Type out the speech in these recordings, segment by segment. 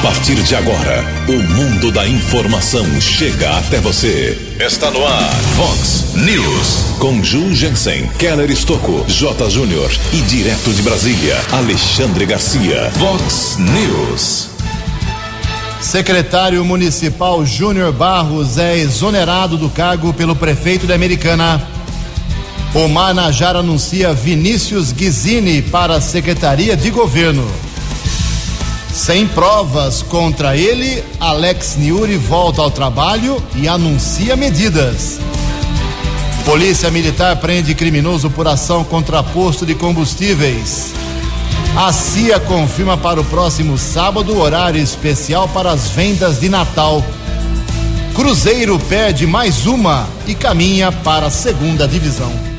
A partir de agora, o mundo da informação chega até você. Está no ar, Fox News. Com Ju Jensen, Keller Estocco, J. Júnior e direto de Brasília, Alexandre Garcia. Fox News. Secretário Municipal Júnior Barros é exonerado do cargo pelo prefeito da Americana. Omar Najar anuncia Vinícius Guizini para a Secretaria de Governo. Sem provas contra ele, Alex Niuri volta ao trabalho e anuncia medidas. Polícia Militar prende criminoso por ação contra posto de combustíveis. A CIA confirma para o próximo sábado horário especial para as vendas de Natal. Cruzeiro perde mais uma e caminha para a segunda divisão.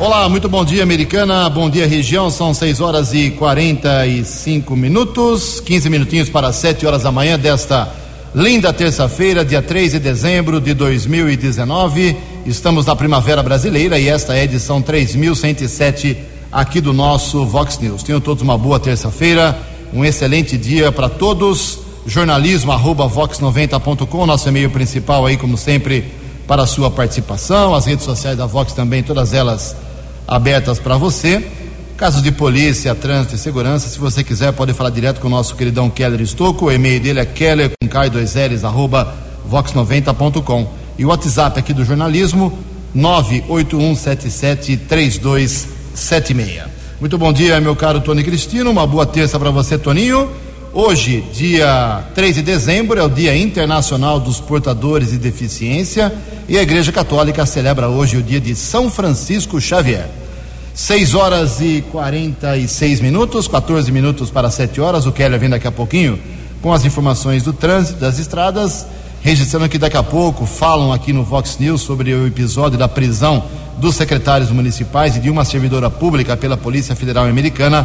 Olá, muito bom dia, americana. Bom dia, região. São 6 horas e 45 minutos, 15 minutinhos para 7 horas da manhã desta linda terça-feira, dia 3 de dezembro de 2019. Estamos na Primavera Brasileira e esta é a edição 3107 aqui do nosso Vox News. Tenham todos uma boa terça-feira, um excelente dia para todos. Jornalismo arroba vox90.com, nosso e-mail principal aí, como sempre, para a sua participação. As redes sociais da Vox também, todas elas abertas para você. Casos de polícia, trânsito e segurança, se você quiser, pode falar direto com o nosso queridão Keller Estocco. O e-mail dele é keller com k 2 ls arroba vox90.com. E o WhatsApp aqui do jornalismo, 981773276. Muito bom dia, meu caro Tony Cristino. Uma boa terça para você, Toninho. Hoje, dia 3 de dezembro, é o Dia Internacional dos Portadores de Deficiência e a Igreja Católica celebra hoje o dia de São Francisco Xavier. 6 horas e 46 minutos, 14 minutos para 7 horas. O Keller vem daqui a pouquinho com as informações do trânsito, das estradas. Registrando que daqui a pouco falam aqui no Vox News sobre o episódio da prisão dos secretários municipais e de uma servidora pública pela Polícia Federal Americana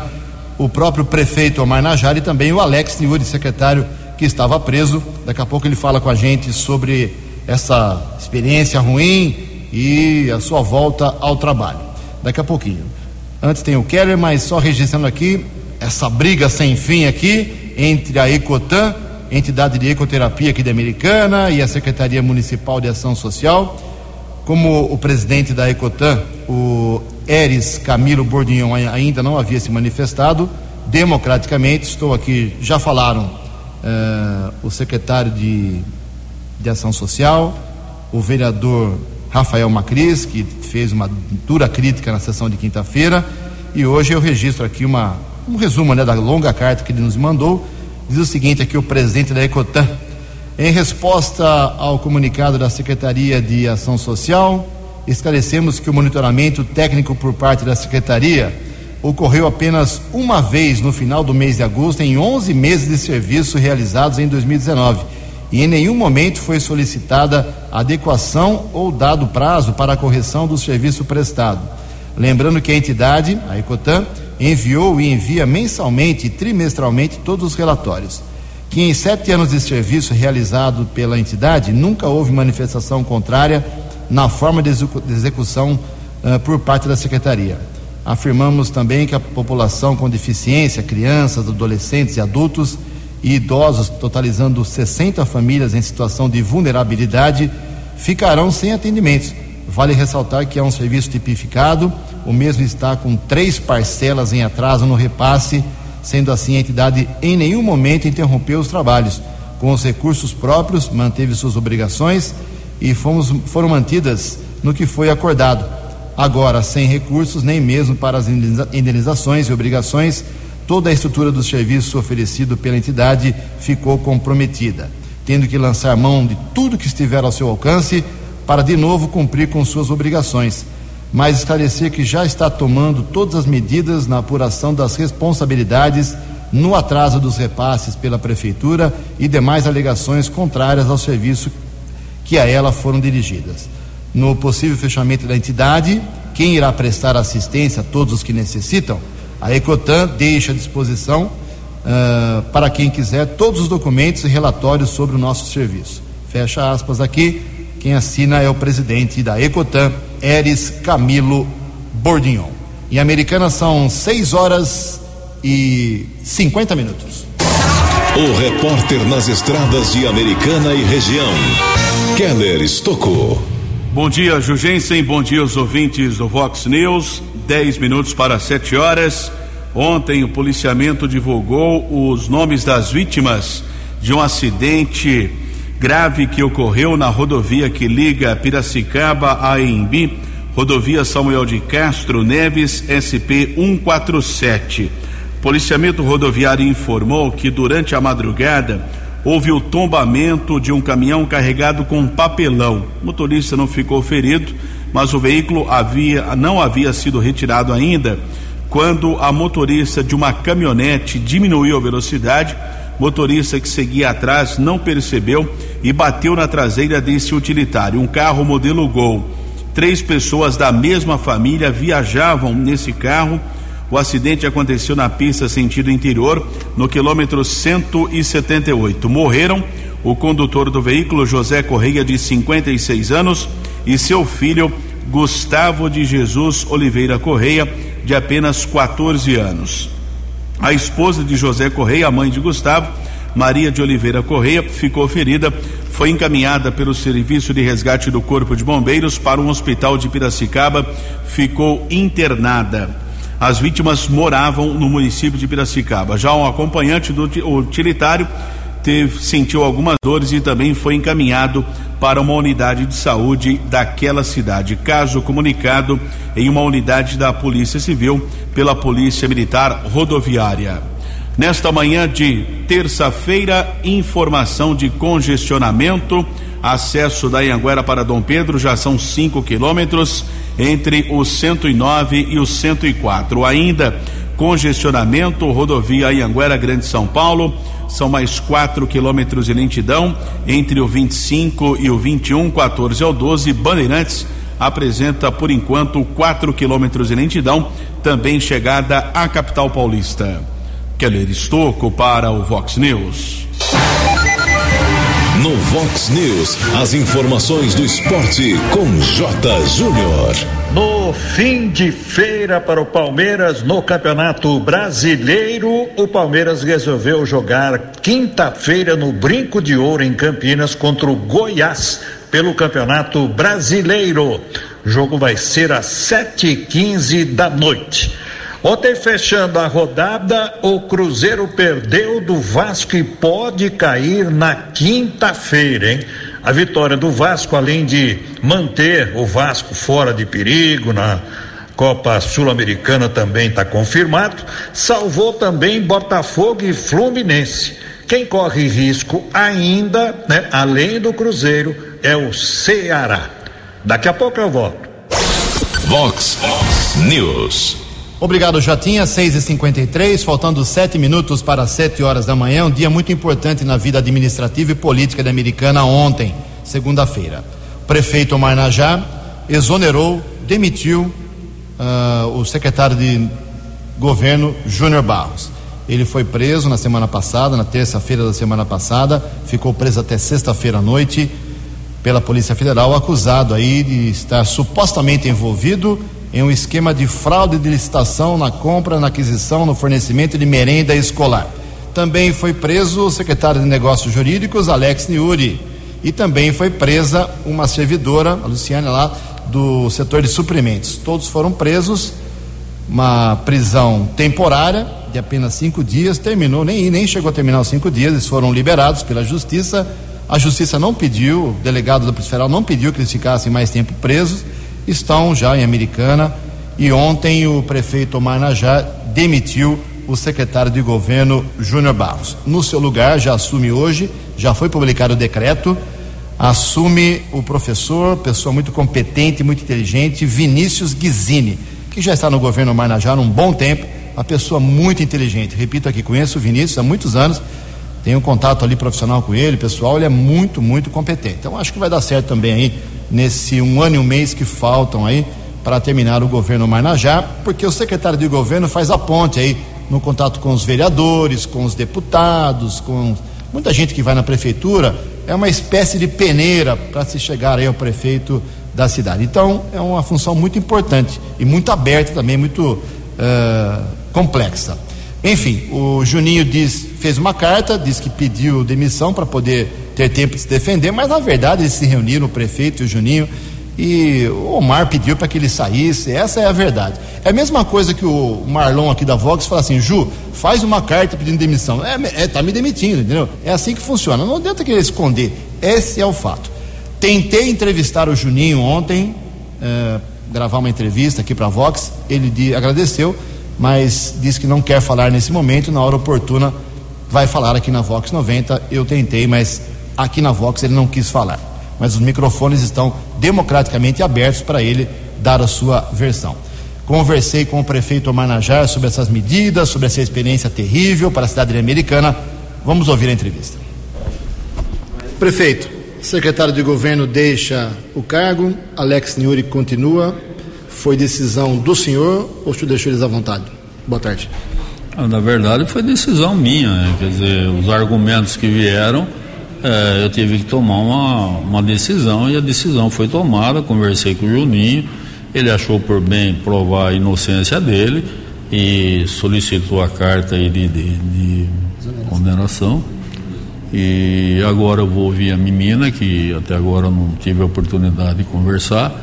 o próprio prefeito Omar Najar e também o Alex Niuri, secretário que estava preso. Daqui a pouco ele fala com a gente sobre essa experiência ruim e a sua volta ao trabalho. Daqui a pouquinho. Antes tem o Keller, mas só registrando aqui essa briga sem fim aqui entre a Ecotan, entidade de ecoterapia aqui da Americana, e a Secretaria Municipal de Ação Social. Como o presidente da Ecotan, o Eres Camilo Bordignon ainda não havia se manifestado democraticamente. Estou aqui, já falaram uh, o secretário de, de Ação Social, o vereador Rafael Macris, que fez uma dura crítica na sessão de quinta-feira, e hoje eu registro aqui uma, um resumo né, da longa carta que ele nos mandou. Diz o seguinte aqui o presidente da Ecotan. Em resposta ao comunicado da Secretaria de Ação Social, esclarecemos que o monitoramento técnico por parte da Secretaria ocorreu apenas uma vez no final do mês de agosto, em 11 meses de serviço realizados em 2019. E em nenhum momento foi solicitada adequação ou dado prazo para a correção do serviço prestado. Lembrando que a entidade, a Ecotan, enviou e envia mensalmente e trimestralmente todos os relatórios. Que em sete anos de serviço realizado pela entidade, nunca houve manifestação contrária na forma de execução uh, por parte da Secretaria. Afirmamos também que a população com deficiência, crianças, adolescentes e adultos e idosos, totalizando 60 famílias em situação de vulnerabilidade, ficarão sem atendimentos. Vale ressaltar que é um serviço tipificado, o mesmo está com três parcelas em atraso no repasse, sendo assim a entidade em nenhum momento interrompeu os trabalhos. Com os recursos próprios, manteve suas obrigações e fomos, foram mantidas no que foi acordado. Agora, sem recursos nem mesmo para as indenizações e obrigações, toda a estrutura do serviço oferecido pela entidade ficou comprometida, tendo que lançar mão de tudo que estiver ao seu alcance para de novo cumprir com suas obrigações, mas esclarecer que já está tomando todas as medidas na apuração das responsabilidades no atraso dos repasses pela prefeitura e demais alegações contrárias ao serviço que a ela foram dirigidas. No possível fechamento da entidade, quem irá prestar assistência a todos os que necessitam? A Ecotan deixa à disposição uh, para quem quiser todos os documentos e relatórios sobre o nosso serviço. Fecha aspas aqui. Quem assina é o presidente da Ecotan, Eres Camilo Bordignon. Em Americana são 6 horas e 50 minutos. O repórter nas estradas de Americana e região, Keller Estocou. Bom dia, Jugensen. Bom dia aos ouvintes do Vox News. 10 minutos para 7 horas. Ontem o policiamento divulgou os nomes das vítimas de um acidente grave que ocorreu na rodovia que liga Piracicaba a Embi, rodovia Samuel de Castro Neves, SP 147. Policiamento rodoviário informou que durante a madrugada houve o tombamento de um caminhão carregado com papelão. O motorista não ficou ferido, mas o veículo havia, não havia sido retirado ainda quando a motorista de uma caminhonete diminuiu a velocidade. Motorista que seguia atrás não percebeu e bateu na traseira desse utilitário, um carro modelo Gol. Três pessoas da mesma família viajavam nesse carro. O acidente aconteceu na pista sentido interior, no quilômetro 178. Morreram o condutor do veículo, José Correia, de 56 anos, e seu filho, Gustavo de Jesus Oliveira Correia, de apenas 14 anos. A esposa de José Correia, a mãe de Gustavo, Maria de Oliveira Correia, ficou ferida, foi encaminhada pelo Serviço de Resgate do Corpo de Bombeiros para um hospital de Piracicaba, ficou internada. As vítimas moravam no município de Piracicaba. Já um acompanhante do utilitário teve, sentiu algumas dores e também foi encaminhado para uma unidade de saúde daquela cidade. Caso comunicado em uma unidade da Polícia Civil pela Polícia Militar Rodoviária. Nesta manhã de terça-feira, informação de congestionamento. Acesso da Anhanguera para Dom Pedro já são 5 quilômetros entre o 109 e o 104. Ainda congestionamento, rodovia Anhanguera Grande São Paulo são mais 4 quilômetros de lentidão entre o 25 e o 21, 14 ao 12. Bandeirantes apresenta por enquanto 4 quilômetros de lentidão, também chegada à capital paulista. Keller Estocco para o Vox News. No Vox News, as informações do esporte com J. Júnior. No fim de feira para o Palmeiras no Campeonato Brasileiro, o Palmeiras resolveu jogar quinta-feira no Brinco de Ouro em Campinas contra o Goiás pelo Campeonato Brasileiro. O jogo vai ser às sete e quinze da noite. Ontem, fechando a rodada, o Cruzeiro perdeu do Vasco e pode cair na quinta-feira, hein? A vitória do Vasco, além de manter o Vasco fora de perigo na Copa Sul-Americana também está confirmado, salvou também Botafogo e Fluminense. Quem corre risco ainda, né, além do Cruzeiro, é o Ceará. Daqui a pouco eu volto. Vox News. Obrigado, Jotinha. 6 e 53 faltando sete minutos para sete horas da manhã. Um dia muito importante na vida administrativa e política da Americana ontem, segunda-feira. O prefeito Omar Najá exonerou, demitiu uh, o secretário de governo Júnior Barros. Ele foi preso na semana passada, na terça-feira da semana passada, ficou preso até sexta-feira à noite pela Polícia Federal, acusado aí de estar supostamente envolvido em um esquema de fraude de licitação na compra, na aquisição, no fornecimento de merenda escolar. Também foi preso o secretário de Negócios Jurídicos, Alex Niuri. E também foi presa uma servidora, a Luciana, lá do setor de suprimentos. Todos foram presos, uma prisão temporária de apenas cinco dias, terminou, nem, nem chegou a terminar os cinco dias, eles foram liberados pela justiça. A justiça não pediu, o delegado da Polícia Federal não pediu que eles ficassem mais tempo presos estão já em Americana e ontem o prefeito Omar Najá demitiu o secretário de governo Júnior Barros. No seu lugar, já assume hoje, já foi publicado o decreto, assume o professor, pessoa muito competente, muito inteligente, Vinícius Guizini, que já está no governo Omar Najá há um bom tempo, uma pessoa muito inteligente. Repito aqui, conheço o Vinícius há muitos anos, tenho um contato ali profissional com ele, pessoal, ele é muito, muito competente. Então acho que vai dar certo também aí nesse um ano e um mês que faltam aí para terminar o governo Marnajá, porque o secretário de governo faz a ponte aí no contato com os vereadores, com os deputados, com muita gente que vai na prefeitura, é uma espécie de peneira para se chegar aí ao prefeito da cidade. Então, é uma função muito importante e muito aberta também, muito uh, complexa. Enfim, o Juninho diz fez uma carta, disse que pediu demissão para poder ter tempo de se defender, mas na verdade eles se reuniram, o prefeito e o Juninho, e o Omar pediu para que ele saísse, essa é a verdade. É a mesma coisa que o Marlon aqui da Vox fala assim, Ju, faz uma carta pedindo demissão. É, é tá me demitindo, entendeu? É assim que funciona. Não adianta querer esconder. Esse é o fato. Tentei entrevistar o Juninho ontem, é, gravar uma entrevista aqui para a Vox. Ele de, agradeceu, mas disse que não quer falar nesse momento. Na hora oportuna, vai falar aqui na Vox 90. Eu tentei, mas aqui na Vox ele não quis falar mas os microfones estão democraticamente abertos para ele dar a sua versão. Conversei com o prefeito Omar Najar sobre essas medidas, sobre essa experiência terrível para a cidade americana. Vamos ouvir a entrevista. Prefeito, secretário de governo deixa o cargo, Alex Niuri continua. Foi decisão do senhor ou o senhor deixou eles à vontade? Boa tarde. Ah, na verdade, foi decisão minha. Né? Quer dizer, os argumentos que vieram é, eu tive que tomar uma, uma decisão e a decisão foi tomada. Conversei com o Juninho, ele achou por bem provar a inocência dele e solicitou a carta de, de, de condenação. E agora eu vou ouvir a menina, que até agora não tive a oportunidade de conversar,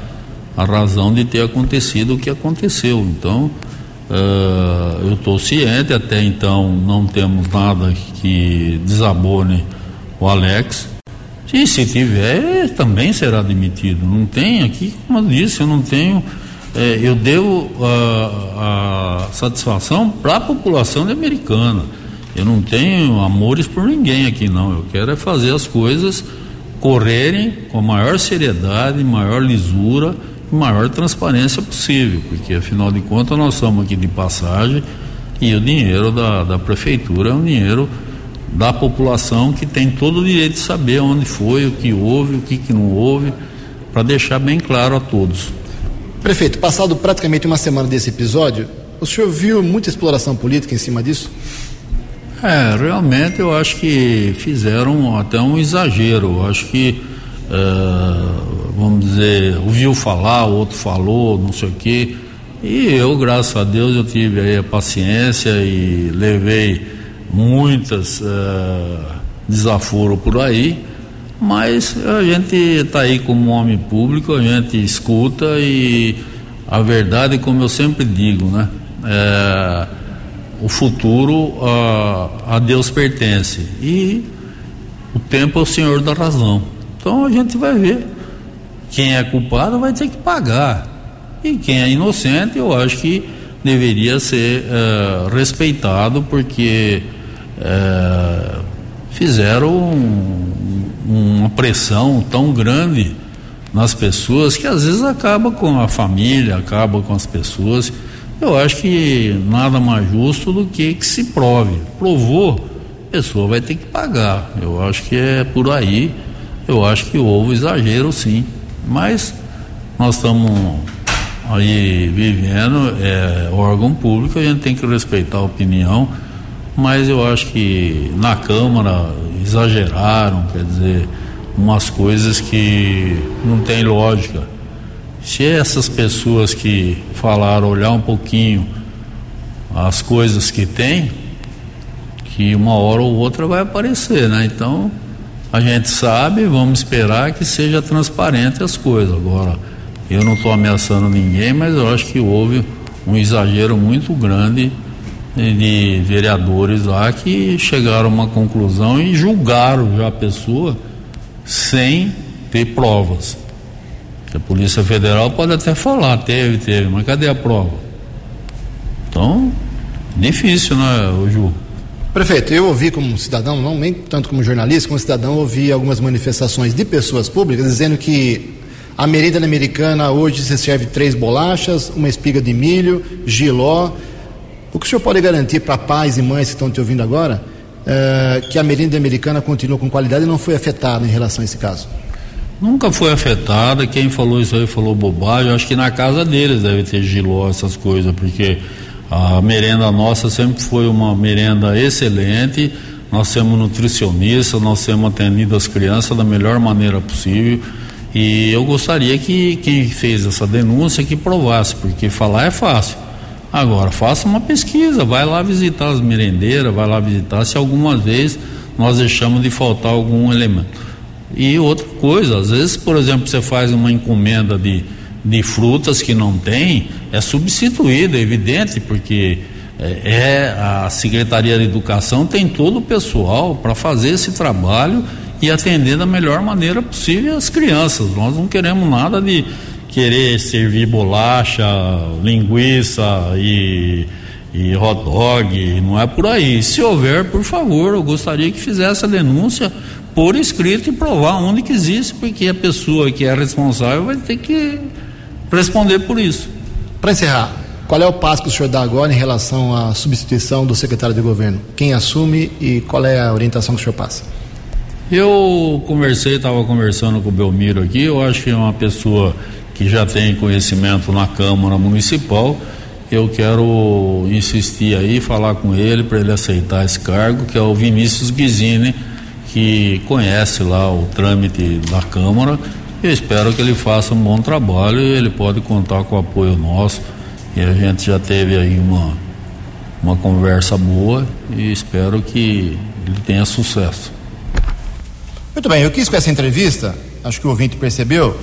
a razão de ter acontecido o que aconteceu. Então, uh, eu estou ciente, até então não temos nada que desabone o Alex. E se tiver, também será demitido. Não tem aqui, como eu disse, eu não tenho. É, eu devo a, a satisfação para a população americana. Eu não tenho amores por ninguém aqui, não. Eu quero é fazer as coisas correrem com a maior seriedade, maior lisura e maior transparência possível, porque afinal de contas nós somos aqui de passagem e o dinheiro da, da prefeitura é um dinheiro da população que tem todo o direito de saber onde foi, o que houve, o que, que não houve, para deixar bem claro a todos. Prefeito, passado praticamente uma semana desse episódio, o senhor viu muita exploração política em cima disso? É, realmente eu acho que fizeram até um exagero. Eu acho que, uh, vamos dizer, ouviu falar, o outro falou, não sei o quê. E eu, graças a Deus, eu tive aí a paciência e levei muitas uh, desaforo por aí, mas a gente está aí como homem público, a gente escuta e a verdade, como eu sempre digo, né? É, o futuro a, a Deus pertence e o tempo é o Senhor da razão. Então a gente vai ver. Quem é culpado vai ter que pagar. E quem é inocente, eu acho que deveria ser uh, respeitado, porque é, fizeram um, uma pressão tão grande nas pessoas que às vezes acaba com a família, acaba com as pessoas. Eu acho que nada mais justo do que que se prove. Provou, a pessoa vai ter que pagar. Eu acho que é por aí. Eu acho que houve exagero, sim. Mas nós estamos aí vivendo, é órgão público, a gente tem que respeitar a opinião mas eu acho que na Câmara exageraram, quer dizer, umas coisas que não tem lógica. Se essas pessoas que falaram olhar um pouquinho as coisas que tem, que uma hora ou outra vai aparecer, né? Então a gente sabe, vamos esperar que seja transparente as coisas. Agora, eu não estou ameaçando ninguém, mas eu acho que houve um exagero muito grande de vereadores lá que chegaram a uma conclusão e julgaram já a pessoa sem ter provas. A Polícia Federal pode até falar, teve, teve, mas cadê a prova? Então, difícil, né, Ju? Prefeito, eu ouvi como cidadão, não nem tanto como jornalista, como cidadão, ouvi algumas manifestações de pessoas públicas dizendo que a merenda americana hoje se serve três bolachas, uma espiga de milho, giló, o que o senhor pode garantir para pais e mães que estão te ouvindo agora é, que a merenda americana continua com qualidade e não foi afetada em relação a esse caso? Nunca foi afetada. Quem falou isso aí falou bobagem. Eu acho que na casa deles deve ter giló, essas coisas, porque a merenda nossa sempre foi uma merenda excelente. Nós temos nutricionistas, nós temos atendido as crianças da melhor maneira possível. E eu gostaria que quem fez essa denúncia que provasse, porque falar é fácil Agora, faça uma pesquisa, vai lá visitar as merendeiras, vai lá visitar se algumas vezes nós deixamos de faltar algum elemento. E outra coisa, às vezes, por exemplo, você faz uma encomenda de, de frutas que não tem, é substituída, é evidente, porque é, é a Secretaria de Educação tem todo o pessoal para fazer esse trabalho e atender da melhor maneira possível as crianças. Nós não queremos nada de querer servir bolacha, linguiça e, e hot dog, não é por aí. Se houver, por favor, eu gostaria que fizesse a denúncia por escrito e provar onde que existe, porque a pessoa que é responsável vai ter que responder por isso. Para encerrar, qual é o passo que o senhor dá agora em relação à substituição do secretário de governo? Quem assume e qual é a orientação que o senhor passa? Eu conversei, estava conversando com o Belmiro aqui, eu acho que é uma pessoa que já tem conhecimento na Câmara Municipal. Eu quero insistir aí, falar com ele para ele aceitar esse cargo, que é o Vinícius Guizini, que conhece lá o trâmite da Câmara. Eu espero que ele faça um bom trabalho e ele pode contar com o apoio nosso. E a gente já teve aí uma, uma conversa boa e espero que ele tenha sucesso. Muito bem, eu quis com essa entrevista, acho que o ouvinte percebeu,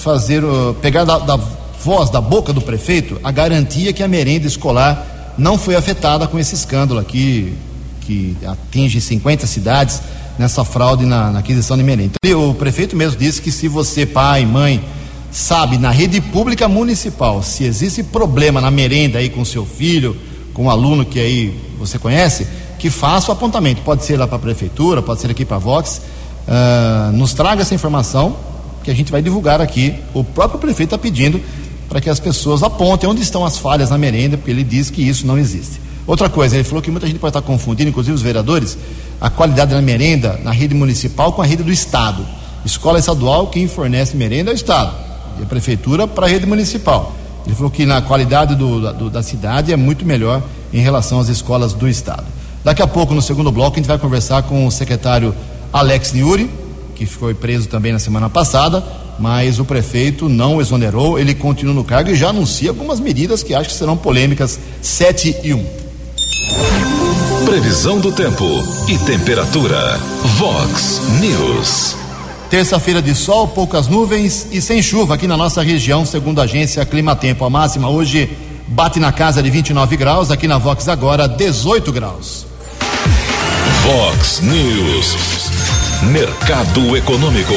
fazer, pegar da, da voz, da boca do prefeito, a garantia que a merenda escolar não foi afetada com esse escândalo aqui, que atinge 50 cidades nessa fraude na, na aquisição de merenda. Então, o prefeito mesmo disse que se você, pai, mãe, sabe na rede pública municipal se existe problema na merenda aí com seu filho, com um aluno que aí você conhece, que faça o apontamento. Pode ser lá para a prefeitura, pode ser aqui para a Vox. Uh, nos traga essa informação que a gente vai divulgar aqui. O próprio prefeito está pedindo para que as pessoas apontem onde estão as falhas na merenda, porque ele diz que isso não existe. Outra coisa, ele falou que muita gente pode estar confundindo, inclusive os vereadores, a qualidade da merenda na rede municipal com a rede do Estado. Escola estadual, quem fornece merenda é o Estado, e a prefeitura para a rede municipal. Ele falou que na qualidade do, do, da cidade é muito melhor em relação às escolas do Estado. Daqui a pouco, no segundo bloco, a gente vai conversar com o secretário Alex Niuri, que foi preso também na semana passada, mas o prefeito não exonerou, ele continua no cargo e já anuncia algumas medidas que acho que serão polêmicas 7 e 1. Previsão do tempo e temperatura. Vox News. Terça-feira de sol, poucas nuvens e sem chuva aqui na nossa região, segundo a agência Climatempo. A máxima hoje bate na casa de 29 graus, aqui na Vox agora 18 graus. Vox News. Mercado Econômico.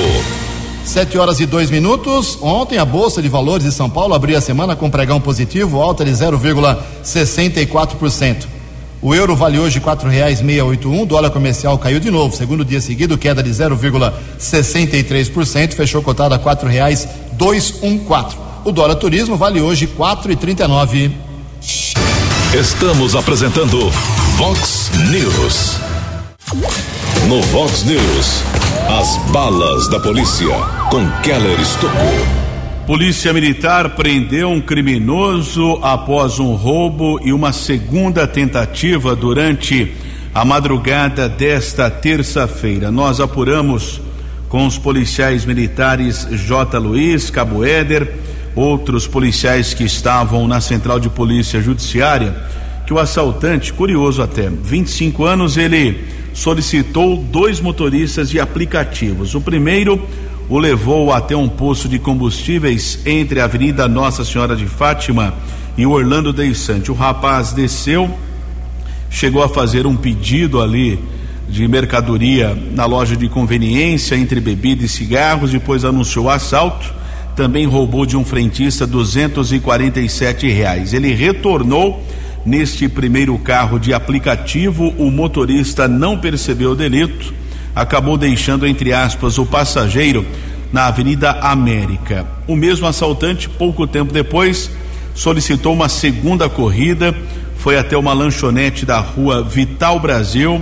Sete horas e dois minutos. Ontem a Bolsa de Valores de São Paulo abriu a semana com pregão positivo, alta de 0,64%. O euro vale hoje quatro reais meia oito um, dólar comercial caiu de novo, segundo dia seguido, queda de 0,63%, fechou cotado a quatro reais dois um quatro. O dólar turismo vale hoje quatro e trinta e nove. Estamos apresentando Vox News. No Vox News, as balas da polícia com Keller Estocou. Polícia Militar prendeu um criminoso após um roubo e uma segunda tentativa durante a madrugada desta terça-feira. Nós apuramos com os policiais militares J. Luiz, Cabo Éder, outros policiais que estavam na Central de Polícia Judiciária, que o assaltante, curioso até, 25 anos, ele solicitou dois motoristas de aplicativos. O primeiro o levou até um poço de combustíveis entre a Avenida Nossa Senhora de Fátima e Orlando Deissante. O rapaz desceu, chegou a fazer um pedido ali de mercadoria na loja de conveniência entre bebida e cigarros, depois anunciou assalto, também roubou de um frentista 247 reais. Ele retornou neste primeiro carro de aplicativo, o motorista não percebeu o delito acabou deixando, entre aspas, o passageiro na Avenida América. O mesmo assaltante, pouco tempo depois, solicitou uma segunda corrida, foi até uma lanchonete da rua Vital Brasil.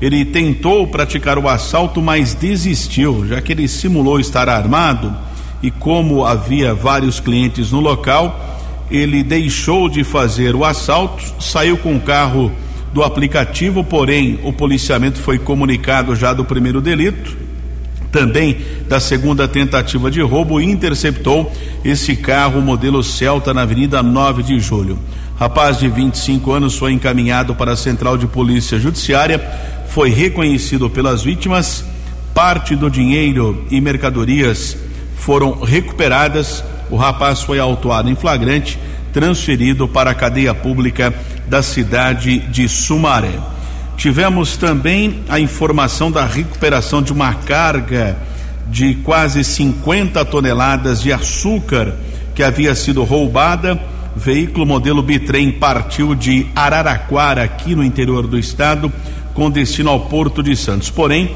Ele tentou praticar o assalto, mas desistiu, já que ele simulou estar armado e, como havia vários clientes no local, ele deixou de fazer o assalto, saiu com o carro do aplicativo, porém o policiamento foi comunicado já do primeiro delito, também da segunda tentativa de roubo e interceptou esse carro modelo Celta na Avenida 9 de Julho. Rapaz de 25 anos foi encaminhado para a Central de Polícia Judiciária, foi reconhecido pelas vítimas, parte do dinheiro e mercadorias foram recuperadas. O rapaz foi autuado em flagrante, transferido para a cadeia pública da cidade de Sumaré. Tivemos também a informação da recuperação de uma carga de quase 50 toneladas de açúcar que havia sido roubada. Veículo modelo bitrem partiu de Araraquara, aqui no interior do estado, com destino ao Porto de Santos. Porém,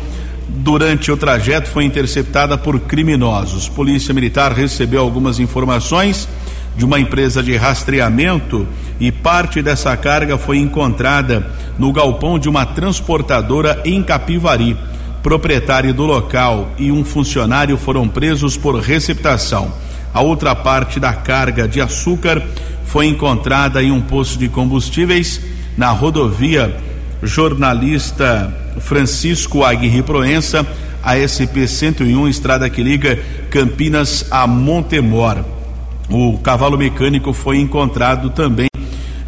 durante o trajeto foi interceptada por criminosos. Polícia Militar recebeu algumas informações de uma empresa de rastreamento e parte dessa carga foi encontrada no galpão de uma transportadora em Capivari. Proprietário do local e um funcionário foram presos por receptação. A outra parte da carga de açúcar foi encontrada em um posto de combustíveis na rodovia Jornalista Francisco Aguirre Proença, ASP 101, estrada que liga Campinas a Montemor. O cavalo mecânico foi encontrado também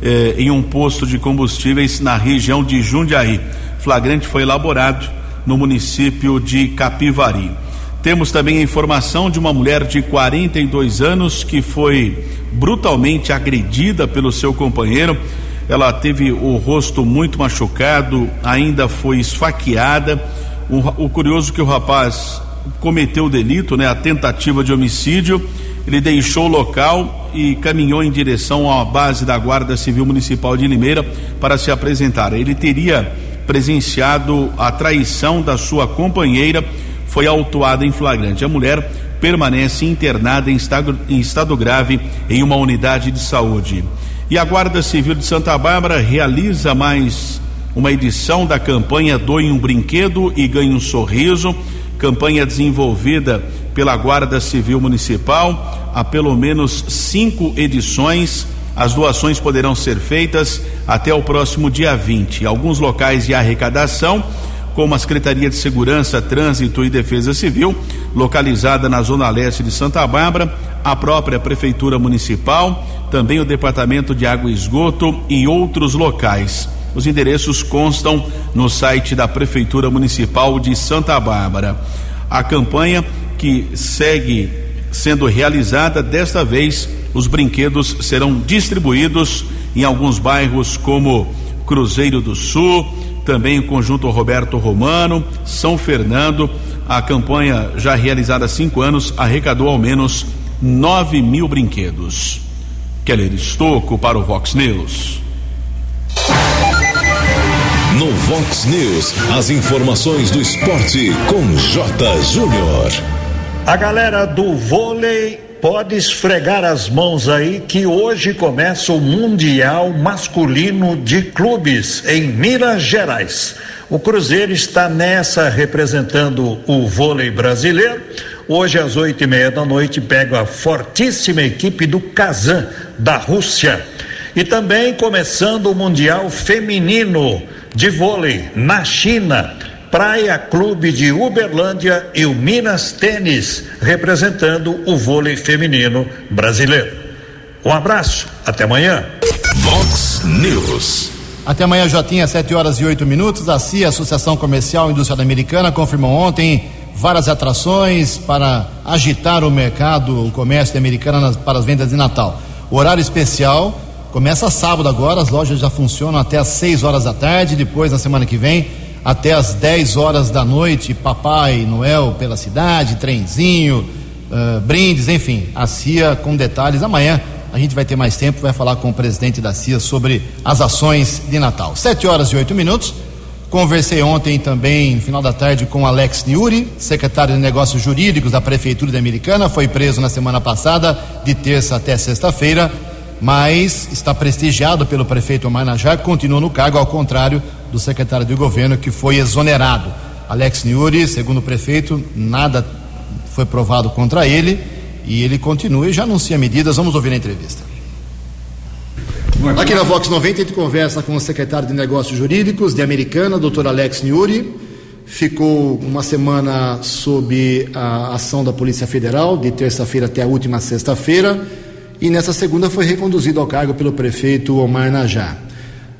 eh, em um posto de combustíveis na região de Jundiaí. Flagrante foi elaborado no município de Capivari. Temos também a informação de uma mulher de 42 anos que foi brutalmente agredida pelo seu companheiro. Ela teve o rosto muito machucado, ainda foi esfaqueada. O, o curioso é que o rapaz cometeu o delito, né, a tentativa de homicídio ele deixou o local e caminhou em direção à base da Guarda Civil Municipal de Limeira para se apresentar. Ele teria presenciado a traição da sua companheira, foi autuada em flagrante. A mulher permanece internada em estado, em estado grave em uma unidade de saúde. E a Guarda Civil de Santa Bárbara realiza mais uma edição da campanha Doe um Brinquedo e Ganhe um Sorriso, campanha desenvolvida pela Guarda Civil Municipal há pelo menos cinco edições. As doações poderão ser feitas até o próximo dia 20. Alguns locais de arrecadação, como a Secretaria de Segurança, Trânsito e Defesa Civil, localizada na Zona Leste de Santa Bárbara, a própria Prefeitura Municipal, também o Departamento de Água e Esgoto e outros locais. Os endereços constam no site da Prefeitura Municipal de Santa Bárbara. A campanha que segue sendo realizada. Desta vez, os brinquedos serão distribuídos em alguns bairros como Cruzeiro do Sul, também o conjunto Roberto Romano, São Fernando. A campanha, já realizada há cinco anos, arrecadou ao menos 9 mil brinquedos. Keller Estocco para o Vox News. No Vox News, as informações do esporte com J. Júnior. A galera do vôlei pode esfregar as mãos aí que hoje começa o Mundial Masculino de Clubes em Minas Gerais. O Cruzeiro está nessa representando o vôlei brasileiro. Hoje às oito e meia da noite pega a fortíssima equipe do Kazan da Rússia. E também começando o Mundial Feminino de Vôlei na China Praia Clube de Uberlândia e o Minas Tênis, representando o vôlei feminino brasileiro. Um abraço, até amanhã. Vox News. Até amanhã, Jotinha, 7 horas e 8 minutos. A CIA, Associação Comercial e Industrial Americana, confirmou ontem várias atrações para agitar o mercado, o comércio americano para as vendas de Natal. O horário especial começa sábado agora, as lojas já funcionam até às 6 horas da tarde, depois na semana que vem até as 10 horas da noite, Papai Noel pela cidade, trenzinho, uh, brindes, enfim, a CIA com detalhes. Amanhã a gente vai ter mais tempo, vai falar com o presidente da CIA sobre as ações de Natal. 7 horas e 8 minutos. Conversei ontem também, no final da tarde, com Alex Niuri, secretário de Negócios Jurídicos da Prefeitura de Americana. Foi preso na semana passada, de terça até sexta-feira, mas está prestigiado pelo prefeito Omar continua no cargo, ao contrário do secretário de governo que foi exonerado. Alex Niuri, segundo o prefeito, nada foi provado contra ele e ele continua e já anuncia medidas. Vamos ouvir a entrevista. Aqui na Vox 90 a gente conversa com o secretário de Negócios Jurídicos de Americana, doutor Alex Niuri. Ficou uma semana sob a ação da Polícia Federal, de terça-feira até a última sexta-feira, e nessa segunda foi reconduzido ao cargo pelo prefeito Omar Najá.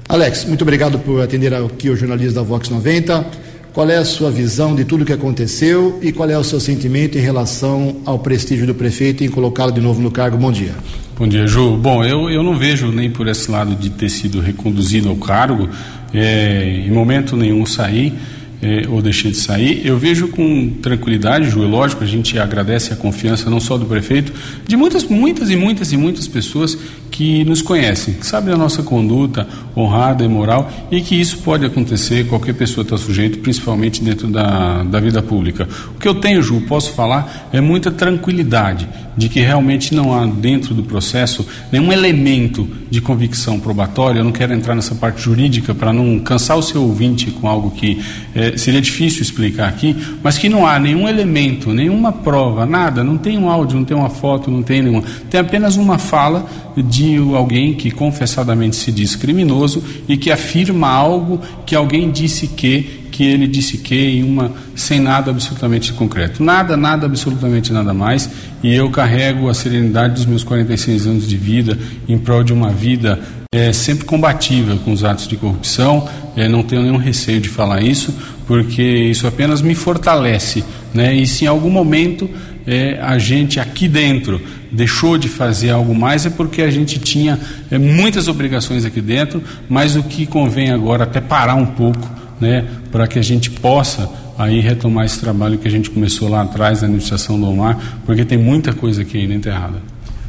Alex, muito obrigado por atender aqui o jornalista da Vox 90. Qual é a sua visão de tudo o que aconteceu e qual é o seu sentimento em relação ao prestígio do prefeito em colocá-lo de novo no cargo? Bom dia. Bom dia, Ju. Bom, eu, eu não vejo nem por esse lado de ter sido reconduzido ao cargo, é, em momento nenhum sair é, ou deixei de sair. Eu vejo com tranquilidade, Ju, é lógico, a gente agradece a confiança não só do prefeito, de muitas, muitas e muitas e muitas pessoas que nos conhecem, que sabem a nossa conduta honrada e moral e que isso pode acontecer, qualquer pessoa está sujeito, principalmente dentro da, da vida pública. O que eu tenho, Ju, posso falar, é muita tranquilidade de que realmente não há dentro do processo nenhum elemento de convicção probatória. Eu não quero entrar nessa parte jurídica para não cansar o seu ouvinte com algo que é, seria difícil explicar aqui, mas que não há nenhum elemento, nenhuma prova, nada, não tem um áudio, não tem uma foto, não tem nenhuma. Tem apenas uma fala de alguém que confessadamente se diz criminoso e que afirma algo que alguém disse que que ele disse que em uma sem nada absolutamente concreto. Nada, nada, absolutamente nada mais. E eu carrego a serenidade dos meus 46 anos de vida em prol de uma vida é, sempre combativa com os atos de corrupção. É, não tenho nenhum receio de falar isso, porque isso apenas me fortalece. Né? E se em algum momento é, a gente aqui dentro deixou de fazer algo mais é porque a gente tinha é, muitas obrigações aqui dentro, mas o que convém agora até parar um pouco, né, para que a gente possa aí retomar esse trabalho que a gente começou lá atrás na administração do Omar, porque tem muita coisa aqui ainda enterrada.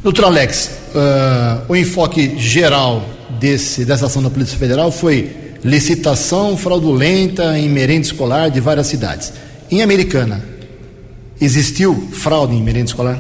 Doutor Alex, uh, o enfoque geral desse, dessa ação da Polícia Federal foi licitação fraudulenta em merenda escolar de várias cidades. Em Americana, existiu fraude em merenda escolar?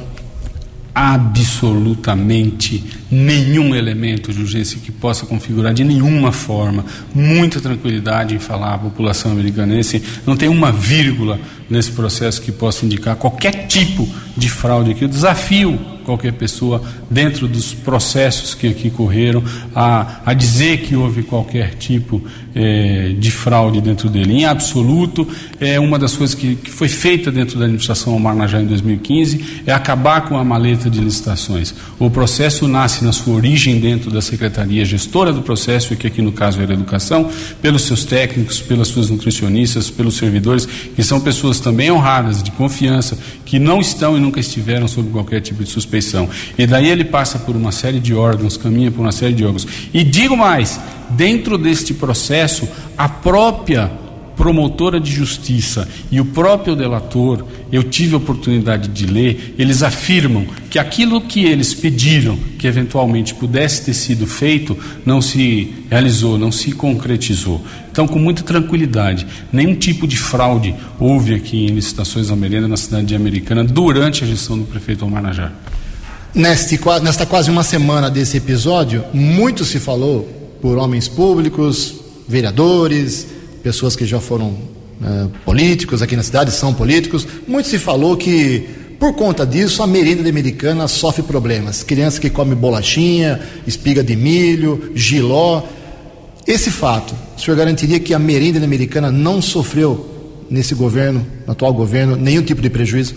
absolutamente nenhum elemento de urgência que possa configurar de nenhuma forma muita tranquilidade em falar à população americanense, não tem uma vírgula nesse processo que possa indicar qualquer tipo de fraude aqui. Eu desafio qualquer pessoa dentro dos processos que aqui correram a, a dizer que houve qualquer tipo é, de fraude dentro dele. Em absoluto, é uma das coisas que, que foi feita dentro da administração Omar Najá em 2015 é acabar com a maleta de licitações. O processo nasce na sua origem dentro da secretaria gestora do processo, que aqui no caso era a educação, pelos seus técnicos, pelas suas nutricionistas, pelos servidores, que são pessoas também honradas, de confiança, que não estão e nunca estiveram sob qualquer tipo de suspeição. E daí ele passa por uma série de órgãos, caminha por uma série de órgãos. E digo mais, dentro deste processo, a própria promotora de justiça e o próprio delator, eu tive a oportunidade de ler, eles afirmam que aquilo que eles pediram que eventualmente pudesse ter sido feito não se realizou, não se concretizou. Então, com muita tranquilidade, nenhum tipo de fraude houve aqui em licitações da merenda na cidade de Americana durante a gestão do prefeito Omar Najar. Neste, nesta quase uma semana desse episódio, muito se falou por homens públicos, vereadores, pessoas que já foram é, políticos aqui na cidade, são políticos. Muito se falou que, por conta disso, a merenda americana sofre problemas. Crianças que comem bolachinha, espiga de milho, giló. Esse fato, o senhor garantiria que a merenda americana não sofreu nesse governo, no atual governo, nenhum tipo de prejuízo?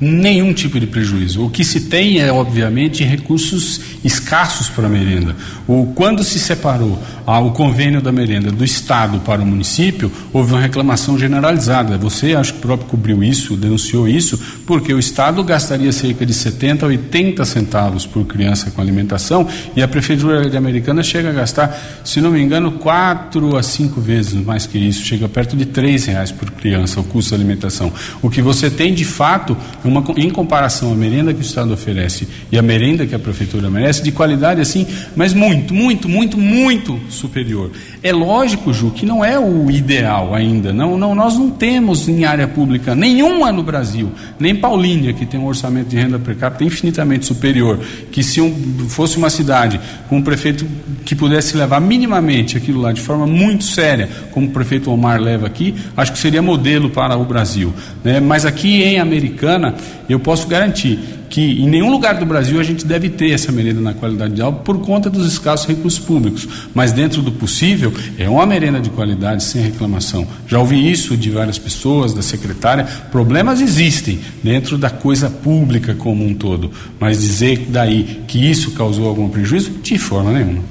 Nenhum tipo de prejuízo. O que se tem é, obviamente, recursos escassos para a merenda. O, quando se separou ah, o convênio da merenda do Estado para o município, houve uma reclamação generalizada. Você, acho que próprio cobriu isso, denunciou isso, porque o Estado gastaria cerca de 70 a 80 centavos por criança com alimentação e a Prefeitura de Americana chega a gastar, se não me engano, quatro a cinco vezes mais que isso, chega perto de três reais por criança o custo da alimentação. O que você tem, de fato, uma, em comparação à merenda que o Estado oferece e a merenda que a prefeitura merece, de qualidade assim, mas muito, muito, muito, muito superior. É lógico, Ju, que não é o ideal ainda. Não, não, nós não temos em área pública nenhuma no Brasil, nem Paulínia, que tem um orçamento de renda per capita infinitamente superior, que se um, fosse uma cidade com um prefeito que pudesse levar minimamente aquilo lá de forma muito séria, como o prefeito Omar leva aqui, acho que seria modelo para o Brasil. Brasil. Né? Mas aqui em Americana, eu posso garantir que em nenhum lugar do Brasil a gente deve ter essa merenda na qualidade de algo por conta dos escassos recursos públicos. Mas dentro do possível, é uma merenda de qualidade sem reclamação. Já ouvi isso de várias pessoas, da secretária. Problemas existem dentro da coisa pública como um todo. Mas dizer daí que isso causou algum prejuízo, de forma nenhuma.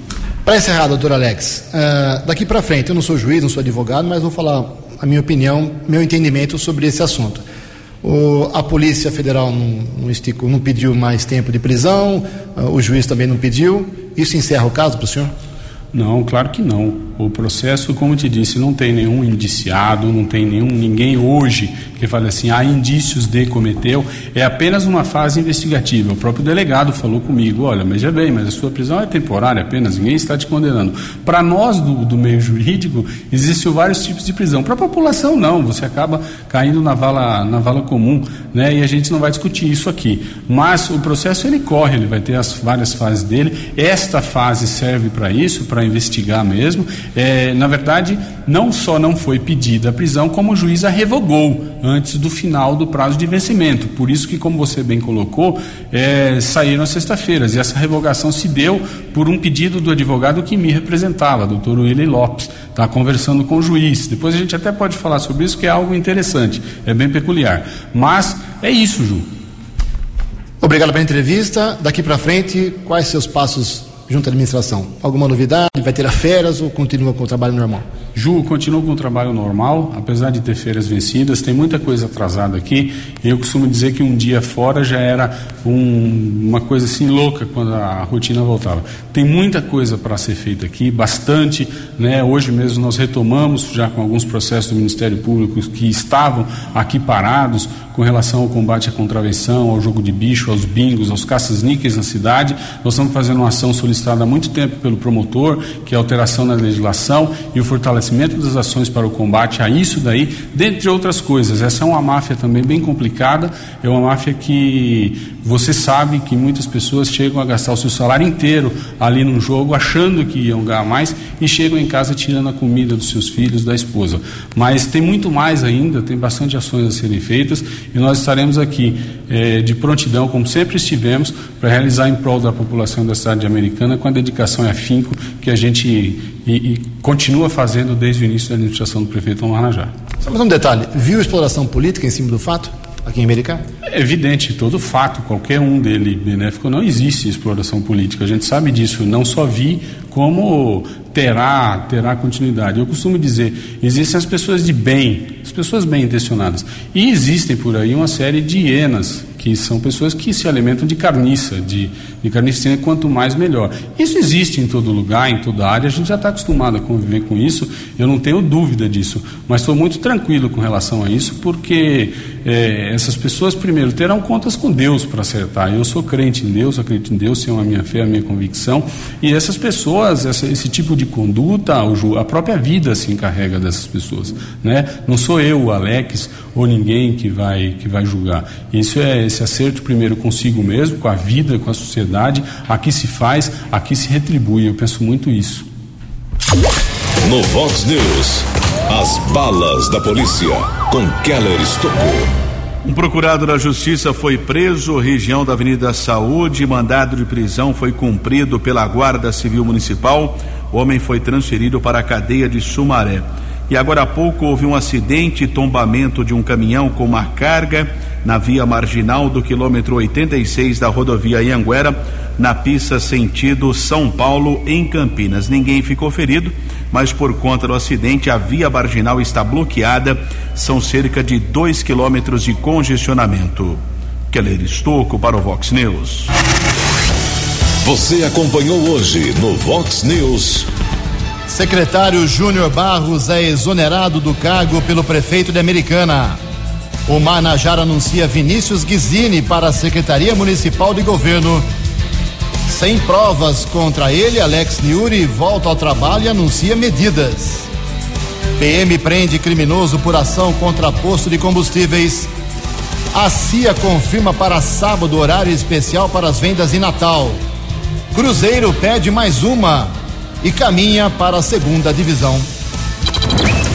Para encerrar, doutor Alex, uh, daqui para frente, eu não sou juiz, não sou advogado, mas vou falar a minha opinião, meu entendimento sobre esse assunto. O, a Polícia Federal não, não, esticou, não, pediu mais tempo de prisão, uh, o juiz também não pediu. Isso encerra o caso para o senhor? Não, claro que não. O processo, como te disse, não tem nenhum indiciado, não tem nenhum ninguém hoje que fale assim, há indícios de cometeu. É apenas uma fase investigativa. O próprio delegado falou comigo, olha, mas já bem, mas a sua prisão é temporária apenas, ninguém está te condenando. Para nós do, do, meio jurídico, existem vários tipos de prisão. Para a população, não. Você acaba caindo na vala, na vala comum, né? E a gente não vai discutir isso aqui. Mas o processo ele corre, ele vai ter as várias fases dele. Esta fase serve para isso, para investigar mesmo. É, na verdade, não só não foi pedida a prisão, como o juiz a revogou antes do final do prazo de vencimento. Por isso que, como você bem colocou, é, saíram às sexta-feiras. E essa revogação se deu por um pedido do advogado que me representava, doutor Willy Lopes. Está conversando com o juiz. Depois a gente até pode falar sobre isso, que é algo interessante, é bem peculiar. Mas é isso, Ju. Obrigado pela entrevista. Daqui para frente, quais seus passos junto à administração? Alguma novidade? Vai ter a férias ou continua com o trabalho normal? Ju, continua com o trabalho normal, apesar de ter feiras vencidas, tem muita coisa atrasada aqui. Eu costumo dizer que um dia fora já era um, uma coisa assim louca quando a rotina voltava. Tem muita coisa para ser feita aqui, bastante. Né? Hoje mesmo nós retomamos já com alguns processos do Ministério Público que estavam aqui parados com relação ao combate à contravenção, ao jogo de bicho, aos bingos, aos caças-níqueis na cidade. Nós estamos fazendo uma ação solicitada há muito tempo pelo promotor, que é a alteração na legislação e o fortalecimento das ações para o combate a isso daí, dentre outras coisas. Essa é uma máfia também bem complicada, é uma máfia que você sabe que muitas pessoas chegam a gastar o seu salário inteiro ali num jogo, achando que iam ganhar mais e chegam em casa tirando a comida dos seus filhos, da esposa. Mas tem muito mais ainda, tem bastante ações a serem feitas e nós estaremos aqui eh, de prontidão, como sempre estivemos, para realizar em prol da população da cidade americana com a dedicação e afinco que a gente e, e continua fazendo desde o início da administração do prefeito Omar Najar. Só mais um detalhe, viu exploração política em cima do fato? aqui em Americana? É evidente, todo fato, qualquer um dele benéfico, não existe exploração política. A gente sabe disso. Não só vi como terá, terá continuidade. Eu costumo dizer, existem as pessoas de bem, as pessoas bem intencionadas. E existem por aí uma série de hienas que são pessoas que se alimentam de carniça, de, de carnificina, quanto mais melhor. Isso existe em todo lugar, em toda área, a gente já está acostumado a conviver com isso, eu não tenho dúvida disso, mas estou muito tranquilo com relação a isso, porque é, essas pessoas, primeiro, terão contas com Deus para acertar. Eu sou crente em Deus, acredito em Deus, tenho a minha fé, a minha convicção, e essas pessoas, essa, esse tipo de conduta, a própria vida se encarrega dessas pessoas. Né? Não sou eu, o Alex, ou ninguém que vai, que vai julgar. Isso é esse acerto primeiro consigo mesmo, com a vida, com a sociedade. Aqui se faz, aqui se retribui. Eu penso muito isso. No Vox News, as balas da polícia com Keller Estocou. Um procurado da Justiça foi preso, região da Avenida Saúde, mandado de prisão foi cumprido pela Guarda Civil Municipal. O homem foi transferido para a cadeia de Sumaré. E agora há pouco houve um acidente, tombamento de um caminhão com uma carga na via marginal do quilômetro 86 da rodovia Ianguera, na pista sentido São Paulo, em Campinas. Ninguém ficou ferido, mas por conta do acidente, a via marginal está bloqueada. São cerca de dois quilômetros de congestionamento. Keller Estocco para o Vox News. Você acompanhou hoje no Vox News. Secretário Júnior Barros é exonerado do cargo pelo prefeito de Americana. O Manajara anuncia Vinícius Guizini para a Secretaria Municipal de Governo. Sem provas contra ele, Alex Niuri volta ao trabalho e anuncia medidas. PM prende criminoso por ação contra posto de combustíveis. A CIA confirma para sábado horário especial para as vendas em Natal. Cruzeiro pede mais uma e caminha para a segunda divisão.